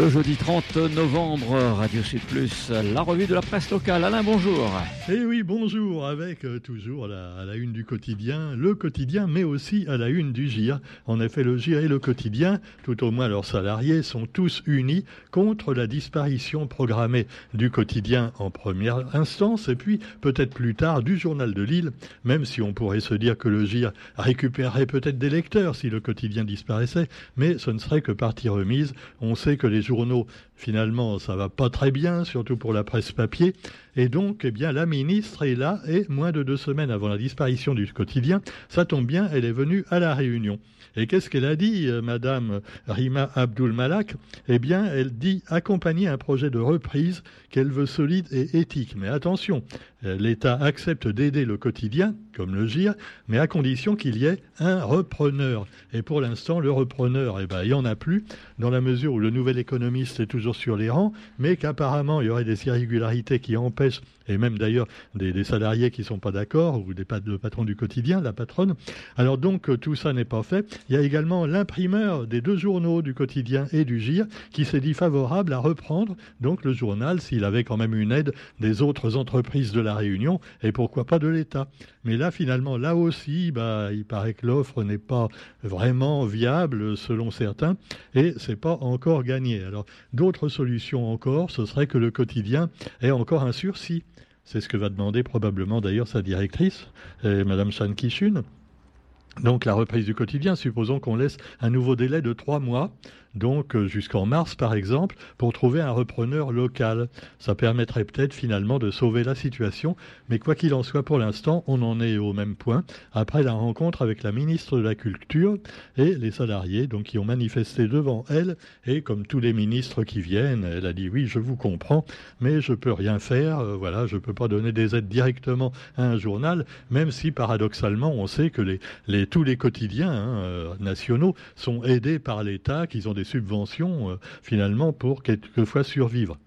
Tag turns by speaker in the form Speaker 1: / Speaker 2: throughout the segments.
Speaker 1: Le jeudi 30 novembre, Radio Sud Plus, la revue de la presse locale. Alain, bonjour.
Speaker 2: Eh oui, bonjour, avec euh, toujours à la, une du quotidien, le quotidien, mais aussi à la une du GIR. En effet, le GIR et le quotidien, tout au moins leurs salariés, sont tous unis contre la disparition programmée du quotidien en première instance, et puis peut-être plus tard du journal de Lille, même si on pourrait se dire que le GIR récupérerait peut-être des lecteurs si le quotidien disparaissait, mais ce ne serait que partie remise. On sait que les finalement, ça va pas très bien, surtout pour la presse papier. Et donc, eh bien, la ministre est là et moins de deux semaines avant la disparition du quotidien, ça tombe bien, elle est venue à la Réunion. Et qu'est-ce qu'elle a dit, euh, Madame Rima Abdul Malak Eh bien, elle dit accompagner un projet de reprise qu'elle veut solide et éthique. Mais attention, euh, l'État accepte d'aider le quotidien, comme le GIR, mais à condition qu'il y ait un repreneur. Et pour l'instant, le repreneur, eh ben, il n'y en a plus, dans la mesure où le nouvel économiste est toujours sur les rangs, mais qu'apparemment, il y aurait des irrégularités qui empêchent pace et même d'ailleurs des, salariés qui ne sont pas d'accord, ou des le patron du quotidien, la patronne. Alors donc euh, tout ça n'est pas fait. Il y a également l'imprimeur des deux journaux du quotidien et du GIR qui s'est dit favorable à reprendre donc le journal s'il avait quand même une aide des autres entreprises de la Réunion et pourquoi pas de l'État. Mais là finalement, là aussi, bah, il paraît que l'offre n'est pas vraiment viable selon certains et c'est pas encore gagné. Alors d'autres solutions encore, ce serait que le quotidien ait encore un sursis. C'est ce que va demander probablement d'ailleurs sa directrice, euh, Madame Chan Kishun. Donc la reprise du quotidien, supposons qu'on laisse un nouveau délai de trois mois donc euh, jusqu'en mars par exemple, pour trouver un repreneur local. Ça permettrait peut-être finalement de sauver la situation, mais quoi qu'il en soit pour l'instant, on en est au même point après la rencontre avec la ministre de la Culture et les salariés donc qui ont manifesté devant elle. Et comme tous les ministres qui viennent, elle a dit oui, je vous comprends, mais je peux rien faire, euh, voilà, je peux pas donner des aides directement à un journal, même si paradoxalement on sait que tous les quotidiens hein, euh, nationaux sont aidés par l'État, qu'ils ont des subventions euh, finalement pour quelquefois survivre.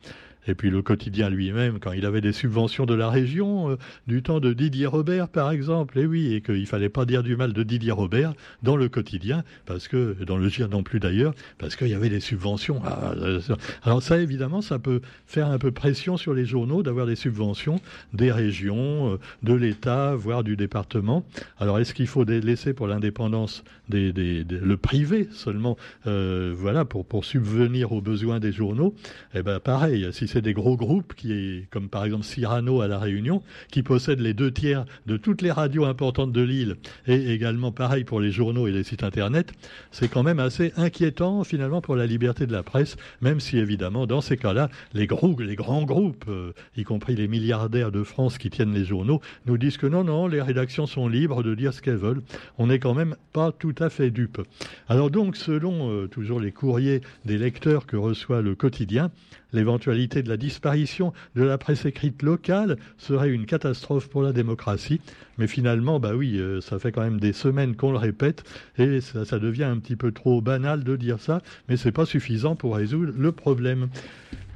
Speaker 2: Et puis le quotidien lui-même, quand il avait des subventions de la région, euh, du temps de Didier Robert par exemple, et oui, et qu'il fallait pas dire du mal de Didier Robert dans le quotidien, parce que dans le GIR non plus d'ailleurs, parce qu'il y avait des subventions. Ah, euh, alors ça évidemment, ça peut faire un peu pression sur les journaux d'avoir des subventions des régions, euh, de l'État, voire du département. Alors est-ce qu'il faut laisser pour l'indépendance le privé seulement, voilà, pour pour subvenir aux besoins des journaux? Eh ben pareil, si c'est des gros groupes, qui comme par exemple Cyrano à La Réunion, qui possèdent les deux tiers de toutes les radios importantes de l'île, et également pareil pour les journaux et les sites Internet, c'est quand même assez inquiétant finalement pour la liberté de la presse, même si évidemment dans ces cas-là, les, gros, les grands groupes, euh, y compris les milliardaires de France qui tiennent les journaux, nous disent que non, non, les rédactions sont libres de dire ce qu'elles veulent. On n'est quand même pas tout à fait dupe. Alors donc, selon euh, toujours les courriers des lecteurs que reçoit le quotidien, L'éventualité de la disparition de la presse écrite locale serait une catastrophe pour la démocratie. Mais finalement, bah oui, euh, ça fait quand même des semaines qu'on le répète et ça, devient un petit peu trop banal de dire ça, mais c'est pas suffisant pour résoudre le problème.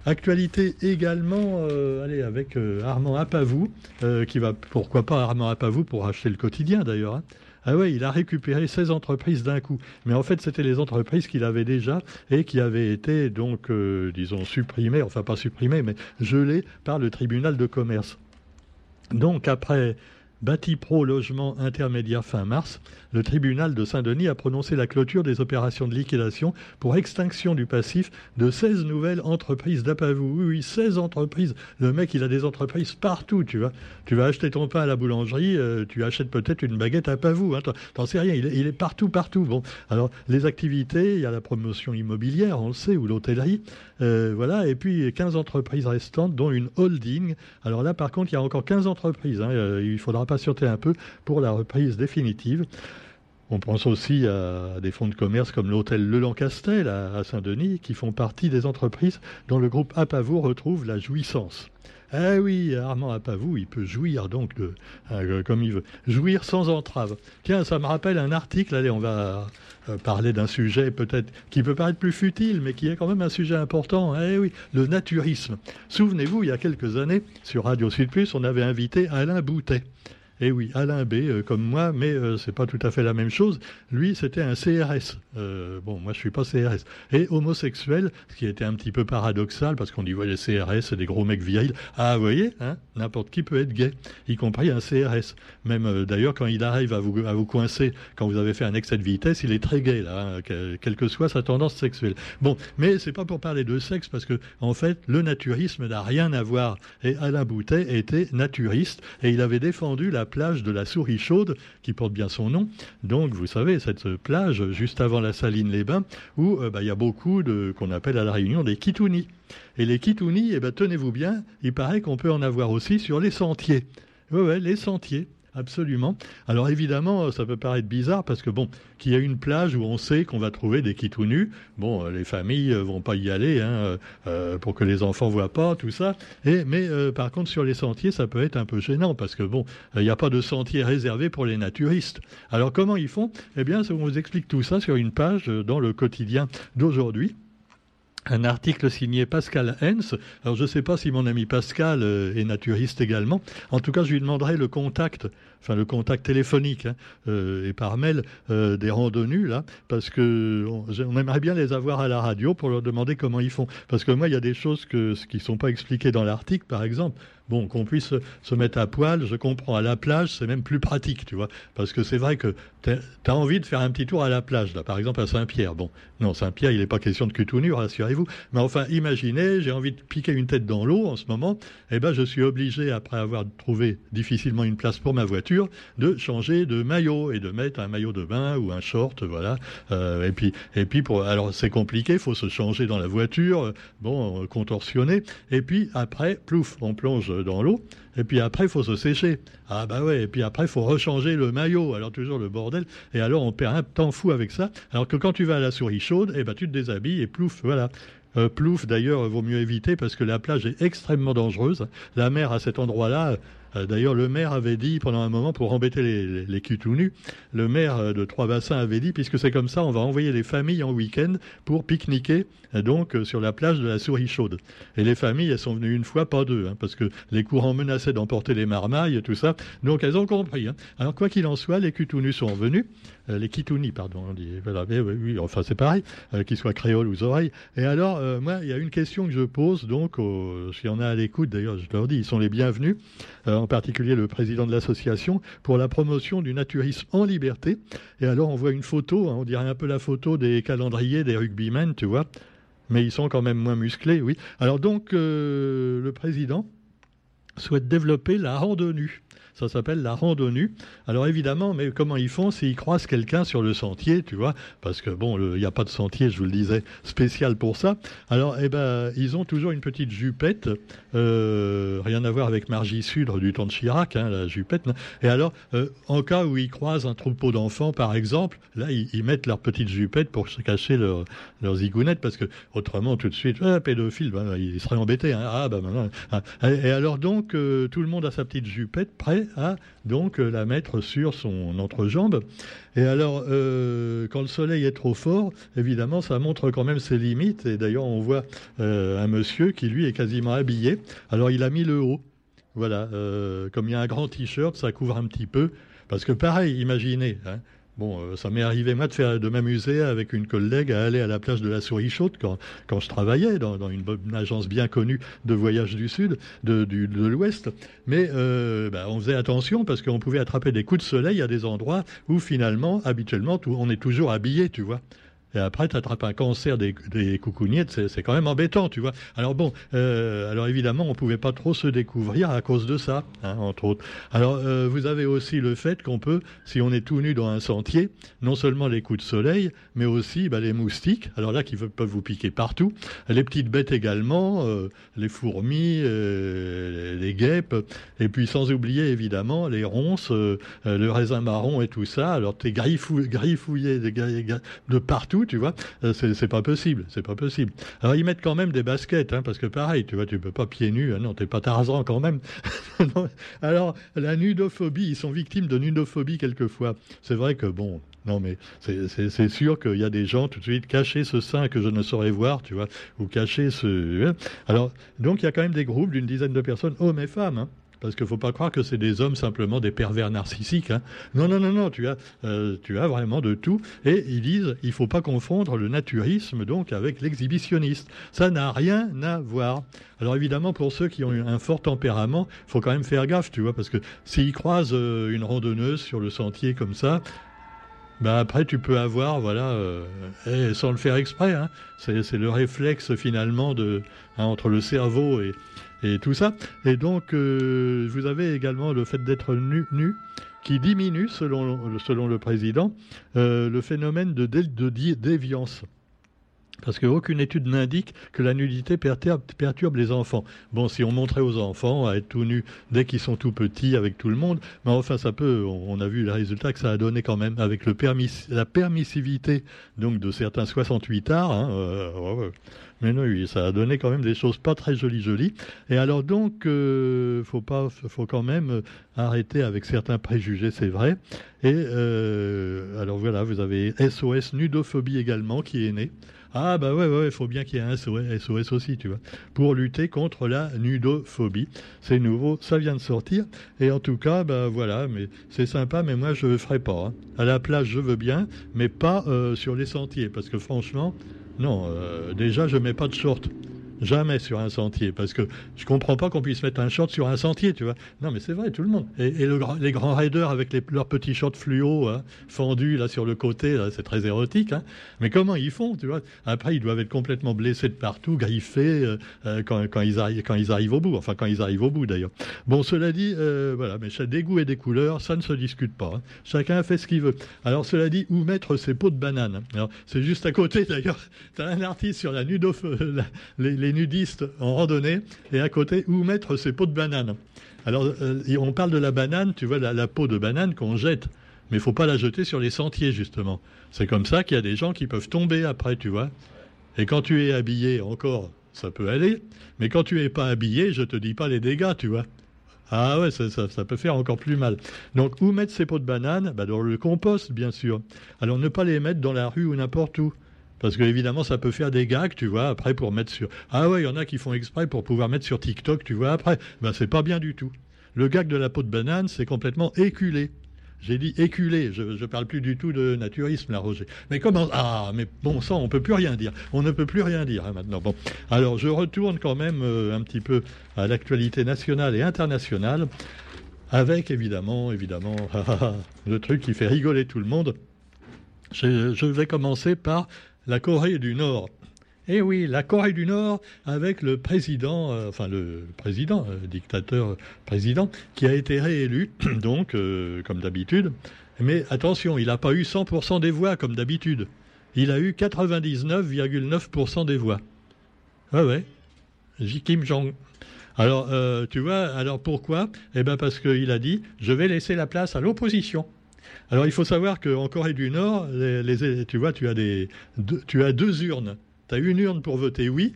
Speaker 2: Actualité également, euh, allez, avec euh, Armand Apavou, qui va, pourquoi pas Armand Apavou pour acheter le quotidien d'ailleurs, hein. Ah oui, il a récupéré 16 entreprises d'un coup. Mais en fait, c'était les entreprises qu'il avait déjà et qui avaient été donc, euh, disons, supprimées, enfin pas supprimées, mais gelées par le tribunal de commerce. Donc après Pro Logement Intermédiaire fin mars, le tribunal de Saint-Denis a prononcé la clôture des opérations de liquidation pour extinction du passif de 16 nouvelles entreprises d'Apavou. Oui, oui, 16 entreprises. Le mec, il a des entreprises partout, tu vois. Tu vas acheter ton pain à la boulangerie, euh, tu achètes peut-être une baguette à Pavou. Hein. T'en sais rien, il est, partout, partout. Bon, alors, les activités, il y a la promotion immobilière, on le sait, ou l'hôtellerie. Euh, voilà, et puis 15 entreprises restantes, dont une holding. Alors là, par contre, il y a encore 15 entreprises. Hein. Euh, il faudra patienter un peu pour la reprise définitive. On pense aussi à des fonds de commerce comme l'hôtel Le Lancastel à Saint-Denis, qui font partie des entreprises dont le groupe Apavou retrouve la jouissance. Ah oui, Armand Apavou, il peut jouir donc de, euh, comme il veut, jouir sans entrave. Tiens, ça me rappelle un article, allez, on va euh, parler d'un sujet peut-être qui peut paraître plus futile, mais qui est quand même un sujet important. Eh oui, le naturisme. Souvenez-vous, il y a quelques années, sur Radio Sud Plus, on avait invité Alain Boutet. Et oui, Alain B, euh, comme moi, mais euh, c'est pas tout à fait la même chose. Lui, c'était un CRS. Euh, bon, moi, je suis pas CRS. Et homosexuel, ce qui était un petit peu paradoxal, parce qu'on dit, ouais, les CRS, c'est des gros mecs virils. Ah, vous voyez, hein, n'importe qui peut être gay, y compris un CRS. Même, d'ailleurs, quand il arrive à vous, à vous coincer, quand vous avez fait un excès de vitesse, il est très gay, là, hein, quelle que soit sa tendance sexuelle. Bon, mais c'est pas pour parler de sexe, parce que, en fait, le naturisme n'a rien à voir. Et Alain Boutet était naturiste, et il avait défendu la plage de la Souris Chaude, qui porte bien son nom. Donc, vous savez, cette plage juste avant la Saline-les-Bains, où euh, bah, il y a beaucoup de qu'on appelle à la Réunion des kitounis. Et les kitounis, eh ben, tenez-vous bien, il paraît qu'on peut en avoir aussi sur les sentiers. Oui, les sentiers. Absolument. Alors évidemment, ça peut paraître bizarre parce que bon, qu'il y a une plage où on sait qu'on va trouver des tout nus, bon, euh, les familles euh, vont pas y aller hein, euh, pour que les enfants voient pas tout ça. Et mais par contre sur les sentiers, ça peut être un peu gênant parce que bon, il n'y a pas de sentier réservé pour les naturistes. Alors comment ils font? Eh bien, on vous explique tout ça sur une page dans le quotidien d'aujourd'hui un article signé Pascal Hens. Alors je ne sais pas si mon ami Pascal euh, est naturiste également. En tout cas, je lui demanderai le contact, enfin le contact téléphonique hein, euh, et par mail euh, des randonnus là, parce que on, aimerait bien les avoir à la radio pour leur demander comment ils font. Parce que moi, il y a des choses que, qui ne sont pas expliquées dans l'article, par exemple. Bon, qu'on puisse se mettre à poil, je comprends. À la plage, c'est même plus pratique, tu vois. Parce que c'est vrai que tu as envie de faire un petit tour à la plage, là, par exemple à Saint-Pierre. Bon, non, Saint-Pierre, il n'est pas question de cul tout nu, rassurez-vous. Mais enfin, imaginez, j'ai envie de piquer une tête dans l'eau en ce moment. Eh ben, je suis obligé, après avoir trouvé difficilement une place pour ma voiture, de changer de maillot et de mettre un maillot de bain ou un short, voilà. Euh, et puis, et puis pour, alors c'est compliqué, faut se changer dans la voiture, bon, contorsionner. Et puis après, plouf, on plonge dans l'eau, et puis après, il faut se sécher. Ah bah ouais, et puis après, il faut rechanger le maillot, alors toujours le bordel, et alors on perd un temps fou avec ça, alors que quand tu vas à la souris chaude, eh ben, tu te déshabilles et plouf, voilà. Euh, plouf, d'ailleurs, vaut mieux éviter parce que la plage est extrêmement dangereuse. La mer à cet endroit-là, euh, d'ailleurs, le maire avait dit pendant un moment, pour embêter les, les, le maire euh, de Trois-Bassins avait dit, puisque c'est comme ça, on va envoyer les familles en week-end pour pique-niquer euh, donc sur la plage de la Souris Chaude. Et les familles, elles sont venues une fois, pas deux, hein, parce que les courants menaçaient d'emporter les marmailles et tout ça. Donc elles ont compris. Hein. Alors quoi qu'il en soit, les culs tout nus sont revenus. les kitounis, pardon, on dit, voilà, mais oui, enfin c'est pareil, qu'ils soient créoles ou oreilles. Et alors, moi, il y a une question que je pose, donc, s'il y en a à l'écoute, d'ailleurs, je leur dis, ils sont les bienvenus en particulier le président de l'association, pour la promotion du naturisme en liberté. Et alors on voit une photo, hein, on dirait un peu la photo des calendriers des rugbymen, tu vois, mais ils sont quand même moins musclés, oui. Alors donc euh, le président souhaite développer la randonnée. Ça s'appelle la randonnée. Alors évidemment, mais comment ils font s'ils croisent quelqu'un sur le sentier, tu vois? Parce que bon, il n'y a pas de sentier, je vous le disais, spécial pour ça. Alors, eh ben, ils ont toujours une petite jupette, euh, rien à voir avec Margie Sudre du temps de Chirac, hein, la jupette. Et alors, euh, en cas où ils croisent un troupeau d'enfants, par exemple, là, ils, mettent leur petite jupette pour se cacher leur, leurs zigounettes, parce que autrement, tout de suite, ah, pédophile, ben, ils seraient embêtés. Hein. Ah, ben, hein. Et, alors donc, euh, tout le monde a sa petite jupette, prêt à donc euh, la mettre sur son entrejambe. Et alors, euh, quand le soleil est trop fort, évidemment, ça montre quand même ses limites. Et d'ailleurs, on voit euh, un monsieur qui, lui, est quasiment habillé. Alors, il a mis le haut. Voilà, comme il y a un grand t-shirt, ça couvre un petit peu. Parce que pareil, imaginez, hein, Bon, euh, ça m'est arrivé, moi, de, faire, de m'amuser avec une collègue à aller à la plage de la Souris Chaude quand, quand je travaillais dans, une, agence bien connue de voyage du Sud, de, du, de l'Ouest. Mais euh, bah, on faisait attention parce qu'on pouvait attraper des coups de soleil à des endroits où, finalement, habituellement, on est toujours habillé, tu vois. Et après, tu attrapes un cancer des, des c'est quand même embêtant, tu vois. Alors bon, euh, alors évidemment, on pouvait pas trop se découvrir à cause de ça, hein, entre autres. Alors, euh, vous avez aussi le fait qu'on peut, si on est tout nu dans un sentier, non seulement les coups de soleil, mais aussi bah, les moustiques, alors là, qui peuvent vous piquer partout, les petites bêtes également, euh, les fourmis, les guêpes, et puis sans oublier évidemment les ronces, le raisin marron et tout ça. Alors, tu es griffouillé de partout tu vois. Euh, c'est pas possible, c'est pas possible. Alors ils mettent quand même des baskets, hein, parce que pareil, tu vois, tu peux pas pieds nus, hein, non, t'es pas Tarzan quand même. Alors la nudophobie, ils sont victimes de nudophobie quelquefois. C'est vrai que bon, non, mais c'est sûr qu'il y a des gens tout de suite cacher ce sein que je ne saurais voir, tu vois, ou cacher ce. Hein. Alors, donc il y a quand même des groupes d'une dizaine de personnes, hommes et femmes, hein, Parce qu'il ne faut pas croire que c'est des hommes simplement des pervers narcissiques. Hein. Non, non, non, non, tu as, euh, tu as vraiment de tout. Et ils disent, il ne faut pas confondre le naturisme donc avec l'exhibitionniste. Ça n'a rien à voir. Alors évidemment, pour ceux qui ont un fort tempérament, il faut quand même faire gaffe, tu vois, parce que s'ils croisent euh, une randonneuse sur le sentier comme ça, bah après, tu peux avoir, voilà, euh, sans le faire exprès, hein, c'est le réflexe finalement de, hein, entre le cerveau et, et tout ça. Et donc, euh, vous avez également le fait d'être nu, qui diminue, selon, selon le président, euh, le phénomène de déviance. Parce qu'aucune étude n'indique que la nudité perturbe, les enfants. Bon, si on montrait aux enfants à être tout nus dès qu'ils sont tout petits avec tout le monde, mais enfin, ça peut, on a vu le résultat que ça a donné quand même avec la permissivité donc de certains 68 arts. Hein, euh, mais non, oui, ça a donné quand même des choses pas très jolies, jolies. Et alors donc, euh, faut faut quand même arrêter avec certains préjugés, c'est vrai. Et euh, alors voilà, vous avez SOS nudophobie également qui est né. Ah bah ouais, ouais, il faut bien qu'il y ait un SOS aussi, tu vois, pour lutter contre la nudophobie. C'est nouveau, ça vient de sortir. Et en tout cas, bah voilà, mais c'est sympa, mais moi je ne ferai pas. Hein. À la plage, je veux bien, mais pas euh, sur les sentiers, parce que franchement, non, euh, déjà, je mets pas de short. Jamais sur un sentier, parce que je comprends pas qu'on puisse mettre un short sur un sentier, tu vois. Non, mais c'est vrai, tout le monde. Et, les grands raiders avec leurs petits shorts fluo hein, fendus là sur le côté, c'est très érotique. Hein. Mais comment ils font, tu vois? Après, ils doivent être complètement blessés de partout, griffés euh, euh, quand, ils arrivent, au bout. Enfin, quand ils arrivent au bout d'ailleurs. Bon, cela dit, euh, voilà, mais des goûts et des couleurs, ça ne se discute pas. Hein. Chacun fait ce qu'il veut. Alors, cela dit, où mettre ses pots de banane? C'est juste à côté d'ailleurs. Tu as un artiste sur la nudof, les nudistes en randonnée, et à côté, où mettre ses pots de banane. Alors, euh, on parle de la banane, tu vois, la, peau de banane qu'on jette, mais il faut pas la jeter sur les sentiers, justement. C'est comme ça qu'il y a des gens qui peuvent tomber après, tu vois. Et quand tu es habillé, encore, ça peut aller, mais quand tu es pas habillé, je te dis pas les dégâts, tu vois. Ah ouais, ça, ça, peut faire encore plus mal. Donc, où mettre ces pots de banane? Bah, Dans le compost, bien sûr. Alors, ne pas les mettre dans la rue ou n'importe où. Parce que évidemment, ça peut faire des gags, tu vois, après pour mettre sur. Ah ouais, il y en a qui font exprès pour pouvoir mettre sur TikTok, tu vois, après. Ben, c'est pas bien du tout. Le gag de la peau de banane, c'est complètement éculé. J'ai dit éculé, je ne parle plus du tout de naturisme, là, Roger. Mais comment Ah, mais bon sang, on peut plus rien dire. On ne peut plus rien dire hein, maintenant. Bon, alors je retourne quand même euh, un petit peu à l'actualité nationale et internationale, avec évidemment, évidemment, le truc qui fait rigoler tout le monde. je vais commencer par la Corée du Nord. Eh oui, la Corée du Nord avec le président, euh, enfin le président, euh, dictateur euh, président, qui a été réélu, donc comme d'habitude. Mais attention, il n'a pas eu 100% des voix comme d'habitude. Il a eu 99,9% des voix. Ah ouais, Kim Jong. Alors, tu vois, alors pourquoi? Eh bien parce qu'il a dit, je vais laisser la place à l'opposition. Alors il faut savoir qu'en Corée du Nord, les, tu vois, tu as, des, deux, tu as deux urnes. Tu as une urne pour voter oui,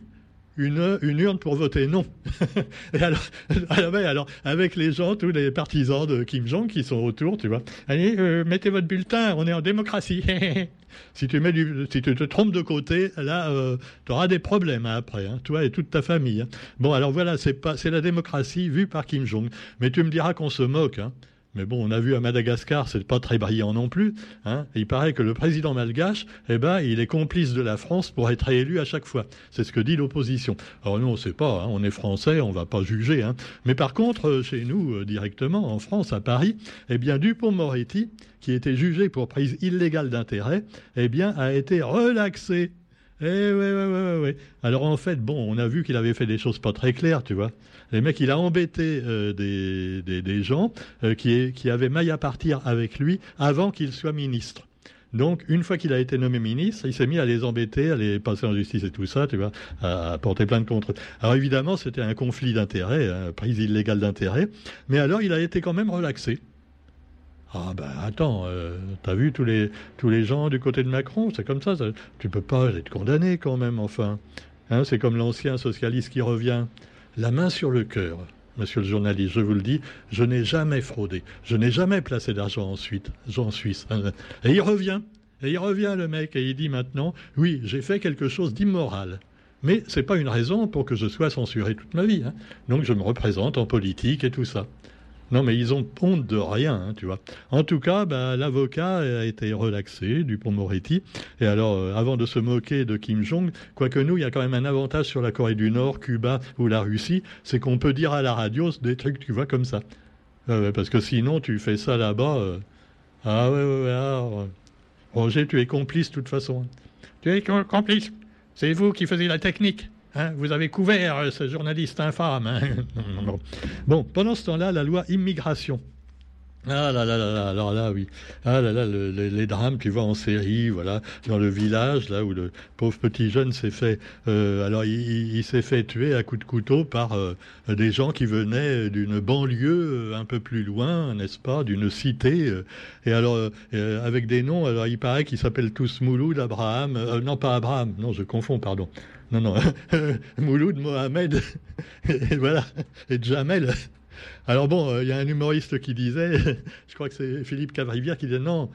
Speaker 2: une, une urne pour voter non. Et alors, alors, avec les gens, tous les partisans de Kim Jong qui sont autour, tu vois, allez, euh, mettez votre bulletin, on est en démocratie. si, tu mets du, si tu te trompes de côté, là, euh, tu auras des problèmes hein, après, hein, toi et toute ta famille. Hein. Bon, alors voilà, c'est la démocratie vue par Kim Jong. Mais tu me diras qu'on se moque. Mais bon, on a vu à Madagascar, c'est pas très brillant non plus. Hein. Il paraît que le président malgache, eh ben, il est complice de la France pour être réélu à chaque fois. C'est ce que dit l'opposition. Alors nous, on ne sait pas. Hein. On est français, on va pas juger. Hein. Mais par contre, euh, chez nous, euh, directement, en France, à Paris, eh bien, Dupont-Moretti, qui était jugé pour prise illégale d'intérêt, eh bien, a été relaxé eh oui, oui, oui, oui. Alors en fait, bon, on a vu qu'il avait fait des choses pas très claires, tu vois. Les mecs, il a embêté euh, des, des, gens euh, qui, qui avaient maille à partir avec lui avant qu'il soit ministre. Donc, une fois qu'il a été nommé ministre, il s'est mis à les embêter, à les passer en justice et tout ça, tu vois, à, porter plainte contre. Alors évidemment, c'était un conflit d'intérêts, un prise illégale d'intérêts, mais alors il a été quand même relaxé. Ah ben attends, euh, t'as vu tous les, gens du côté de Macron, c'est comme ça, tu peux pas être condamné quand même, enfin. Hein, c'est comme l'ancien socialiste qui revient, la main sur le cœur. Monsieur le journaliste, je vous le dis, je n'ai jamais fraudé, je n'ai jamais placé d'argent en, en Suisse. Et il revient, et il revient le mec, et il dit maintenant, oui, j'ai fait quelque chose d'immoral. Mais ce n'est pas une raison pour que je sois censuré toute ma vie. Hein. Donc je me représente en politique et tout ça. Non, mais ils ont honte de rien, hein, tu vois. En tout cas, bah, l'avocat a été relaxé, Dupont-Moretti. Et alors, euh, avant de se moquer de Kim Jong, quoique nous, il y a quand même un avantage sur la Corée du Nord, Cuba ou la Russie, c'est qu'on peut dire à la radio des trucs, tu vois, comme ça. parce que sinon, tu fais ça là-bas. Euh, ah ouais, ouais, ouais. Ah, Roger, tu es complice de toute façon. Tu es complice. C'est vous qui faisiez la technique. Hein, vous avez couvert euh, ce journaliste infâme. Hein. bon, pendant ce temps-là, la loi immigration ah là là là là, alors là oui. Ah là là, les drames, tu vois, en série, voilà, dans le village, là où le pauvre petit jeune s'est fait, euh, alors il, s'est fait tuer à coups de couteau par euh, des gens qui venaient d'une banlieue un peu plus loin, n'est-ce pas, d'une cité. et alors, avec des noms, alors il paraît qu'ils s'appellent tous Mouloud, Abraham, non pas Abraham, non, je confonds, pardon. Non, non, Mouloud, Mohamed, et voilà, et Jamel. Alors bon, euh, il y a un humoriste qui disait, je crois que c'est Philippe Cavrivière qui disait non,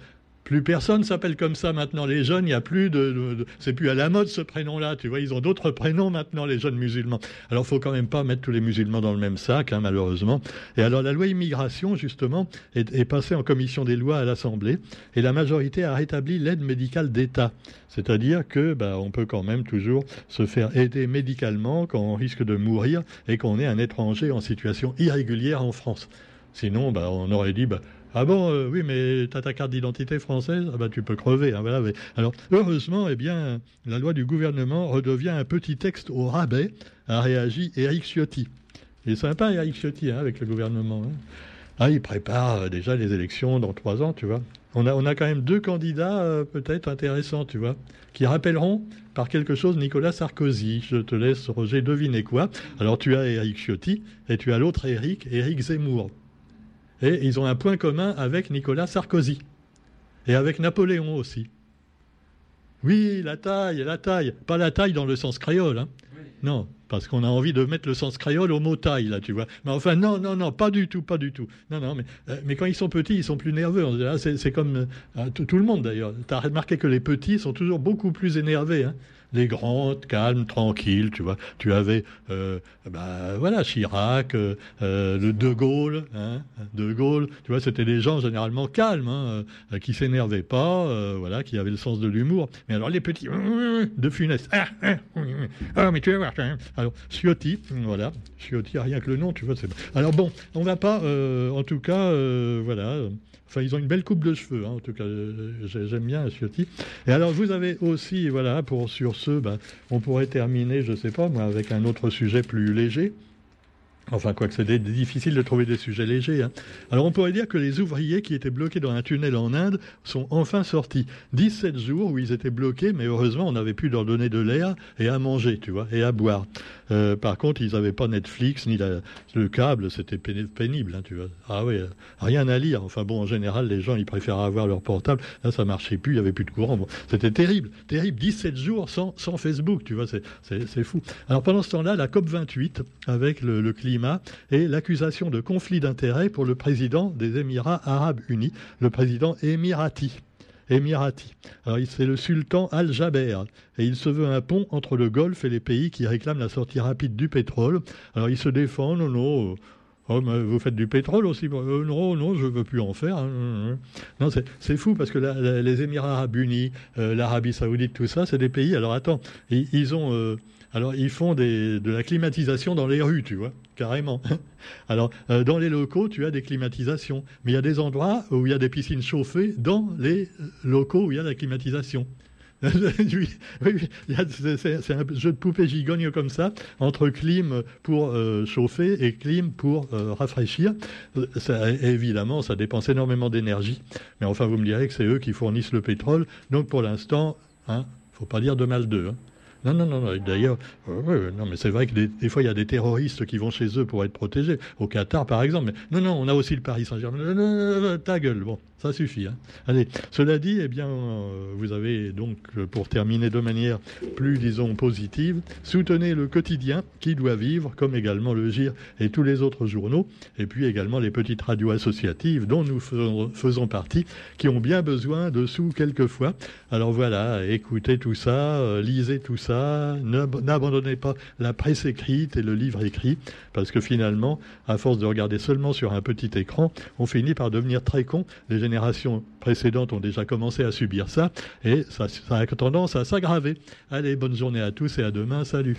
Speaker 2: plus personne s'appelle comme ça maintenant. Les jeunes, il n'y a plus de, c'est plus à la mode ce prénom-là. Tu vois, ils ont d'autres prénoms maintenant, les jeunes musulmans. Alors, faut quand même pas mettre tous les musulmans dans le même sac, hein, malheureusement. Et alors, la loi immigration, justement, est, passée en commission des lois à l'Assemblée, et la majorité a rétabli l'aide médicale d'État. C'est-à-dire que, bah, on peut quand même toujours se faire aider médicalement quand on risque de mourir et qu'on est un étranger en situation irrégulière en France. Sinon, bah, on aurait dit, bah, ah bon, euh, oui, mais tu as ta carte d'identité française? Ah bah, Tu peux crever. Hein, Alors, heureusement, eh bien, la loi du gouvernement redevient un petit texte au rabais, a réagi Éric Ciotti. Il est sympa, Éric Ciotti, hein, avec le gouvernement. Hein. Ah, il prépare euh, déjà les élections dans trois ans, tu vois. On a, quand même deux candidats euh, peut-être intéressants, tu vois, qui rappelleront par quelque chose Nicolas Sarkozy. Je te laisse, Roger, deviner quoi. Alors, tu as Éric Ciotti et tu as l'autre Éric, Éric Zemmour. Et ils ont un point commun avec Nicolas Sarkozy. Et avec Napoléon aussi. Oui, la taille, la taille. Pas la taille dans le sens créole. Hein. Non, parce qu'on a envie de mettre le sens créole au mot taille, là, tu vois. Mais enfin, non, non, non, pas du tout, pas du tout. Non, non, mais, euh, mais quand ils sont petits, ils sont plus nerveux. C'est comme euh, tout, le monde, d'ailleurs. Tu as remarqué que les petits sont toujours beaucoup plus énervés. Hein les grands, calmes, tranquilles, tu vois. Tu avais, euh, bah, voilà, Chirac, euh, euh, le De Gaulle, hein, De Gaulle, tu vois, c'était des gens généralement calmes, hein, qui s'énervaient pas, voilà, qui avaient le sens de l'humour. Mais alors les petits, de funeste, ah, ah, ah, mais tu vas voir, alors Ciotti, voilà, Ciotti, rien que le nom, tu vois. Alors bon, on va pas, en tout cas, voilà. Enfin, ils ont une belle coupe de cheveux, hein, en tout cas, j'aime bien Ciotti. Et alors, vous avez aussi, voilà, pour sur ben, on pourrait terminer, je ne sais pas, moi, avec un autre sujet plus léger. Enfin, quoi que c'est difficile de trouver des sujets légers. Hein. Alors, on pourrait dire que les ouvriers qui étaient bloqués dans un tunnel en Inde sont enfin sortis. 17 jours où ils étaient bloqués, mais heureusement, on n'avait pu leur donner de l'air et à manger, tu vois, et à boire. Euh, par contre, ils n'avaient pas Netflix ni le câble, c'était pénible, hein, tu vois. Ah oui, euh, rien à lire. Enfin bon, en général, les gens, ils préfèrent avoir leur portable. Là, ça marchait plus, il n'y avait plus de courant. c'était terrible, terrible. 17 jours sans, Facebook, tu vois, c'est fou. Alors pendant ce temps-là, la COP 28, avec le, climat et l'accusation de conflit d'intérêts pour le président des Émirats arabes unis, le président émirati. Émirati. Alors, c'est le sultan Al-Jaber. Et il se veut un pont entre le Golfe et les pays qui réclament la sortie rapide du pétrole. Alors, il se défend, non, non. Oh, vous faites du pétrole aussi euh, Non, non, je ne veux plus en faire. Hein. Non, c'est fou parce que les Émirats arabes unis, euh, l'Arabie saoudite, tout ça, c'est des pays. Alors attends, ils, ont. Euh, alors, ils font de la climatisation dans les rues, tu vois, carrément. Alors, euh, dans les locaux, tu as des climatisations. Mais il y a des endroits où il y a des piscines chauffées dans les locaux où il y a la climatisation. oui, c'est un jeu de poupée gigogne comme ça, entre clim pour euh, chauffer et clim pour euh, rafraîchir. Évidemment, ça dépense énormément d'énergie. Mais enfin, vous me direz que c'est eux qui fournissent le pétrole. Donc, pour l'instant, hein, faut pas dire de mal d'eux. Hein. Non, non, non, D'ailleurs, non, mais c'est vrai que des, fois, il y a des terroristes qui vont chez eux pour être protégés. Au Qatar, par exemple. Mais non, non, on a aussi le Paris Saint-Germain. Ta gueule, bon. Ça suffit. Hein. Allez, cela dit, eh bien, euh, vous avez donc, euh, pour terminer de manière plus, disons, positive, soutenez le quotidien qui doit vivre, comme également le GIR et tous les autres journaux, et puis également les petites radios associatives dont nous faisons, partie, qui ont bien besoin de sous quelquefois. Alors voilà, écoutez tout ça, euh, lisez tout ça, n'abandonnez pas la presse écrite et le livre écrit, parce que finalement, à force de regarder seulement sur un petit écran, on finit par devenir très con générations précédentes ont déjà commencé à subir ça et ça, ça a tendance à s'aggraver. Allez, bonne journée à tous et à demain. Salut.